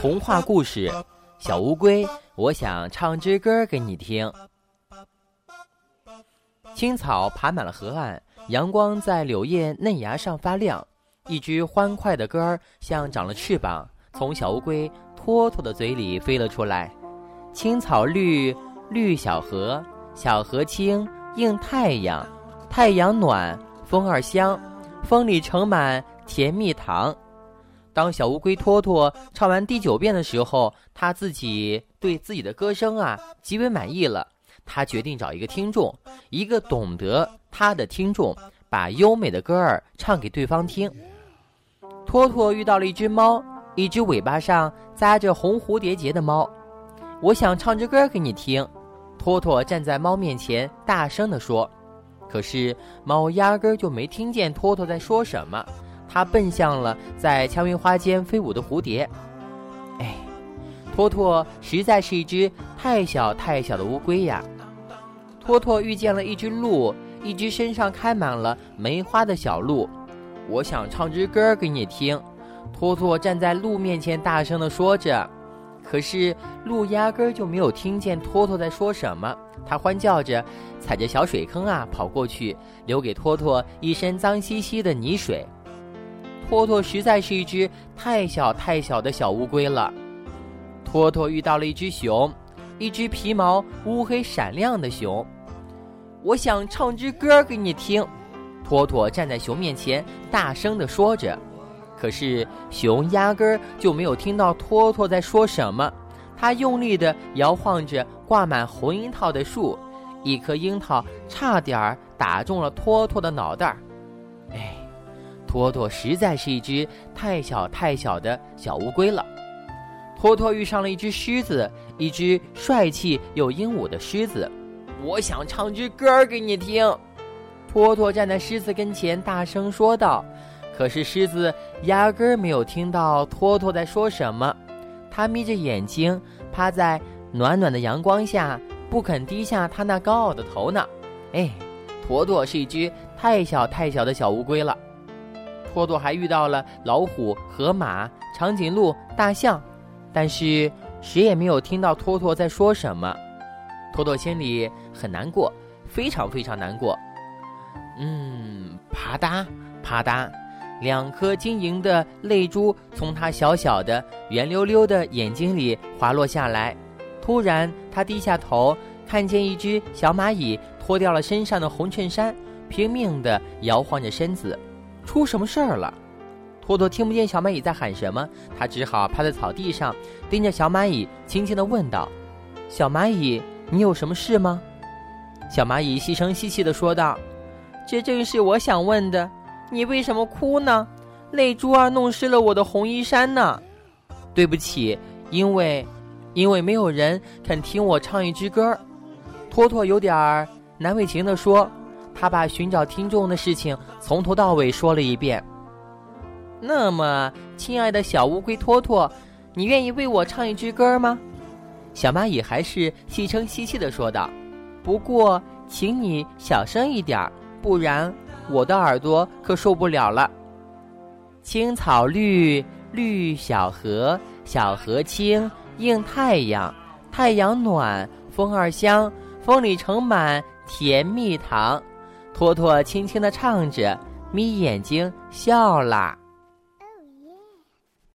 童话故事：小乌龟，我想唱支歌给你听。青草爬满了河岸，阳光在柳叶嫩芽上发亮。一只欢快的歌儿像长了翅膀，从小乌龟托托的嘴里飞了出来。青草绿，绿小河，小河清，映太阳，太阳暖，风儿香，风里盛满甜蜜糖。当小乌龟托托唱完第九遍的时候，他自己对自己的歌声啊极为满意了。他决定找一个听众，一个懂得他的听众，把优美的歌儿唱给对方听。托托遇到了一只猫，一只尾巴上扎着红蝴蝶结的猫。我想唱支歌给你听。托托站在猫面前，大声地说。可是猫压根儿就没听见托托在说什么。他奔向了在蔷薇花间飞舞的蝴蝶。哎，托托实在是一只太小太小的乌龟呀！托托遇见了一只鹿，一只身上开满了梅花的小鹿。我想唱支歌给你听。托托站在鹿面前，大声地说着。可是鹿压根儿就没有听见托托在说什么。它欢叫着，踩着小水坑啊跑过去，留给托托一身脏兮兮的泥水。托托实在是一只太小太小的小乌龟了。托托遇到了一只熊，一只皮毛乌黑闪亮的熊。我想唱支歌给你听。托托站在熊面前，大声地说着。可是熊压根儿就没有听到托托在说什么。它用力地摇晃着挂满红樱桃的树，一颗樱桃差点儿打中了托托的脑袋儿。托托实在是一只太小太小的小乌龟了。托托遇上了一只狮子，一只帅气又英武的狮子。我想唱支歌给你听。托托站在狮子跟前，大声说道。可是狮子压根儿没有听到托托在说什么，他眯着眼睛，趴在暖暖的阳光下，不肯低下他那高傲的头呢。哎，托托是一只太小太小的小乌龟了。托托还遇到了老虎、河马、长颈鹿、大象，但是谁也没有听到托托在说什么。托托心里很难过，非常非常难过。嗯，啪嗒啪嗒，两颗晶莹的泪珠从他小小的、圆溜溜的眼睛里滑落下来。突然，他低下头，看见一只小蚂蚁脱掉了身上的红衬衫，拼命地摇晃着身子。出什么事儿了？托托听不见小蚂蚁在喊什么，他只好趴在草地上，盯着小蚂蚁，轻轻地问道：“小蚂蚁，你有什么事吗？”小蚂蚁细声细气地说道：“这正是我想问的，你为什么哭呢？泪珠儿弄湿了我的红衣衫呢。”对不起，因为，因为没有人肯听我唱一支歌。托托有点儿难为情地说。他把寻找听众的事情从头到尾说了一遍。那么，亲爱的小乌龟托托，你愿意为我唱一支歌吗？小蚂蚁还是细声细气的说道：“不过，请你小声一点，不然我的耳朵可受不了了。”青草绿，绿小河，小河清，映太阳，太阳暖，风儿香，风里盛满甜蜜糖。托托轻轻地唱着，眯眼睛笑了。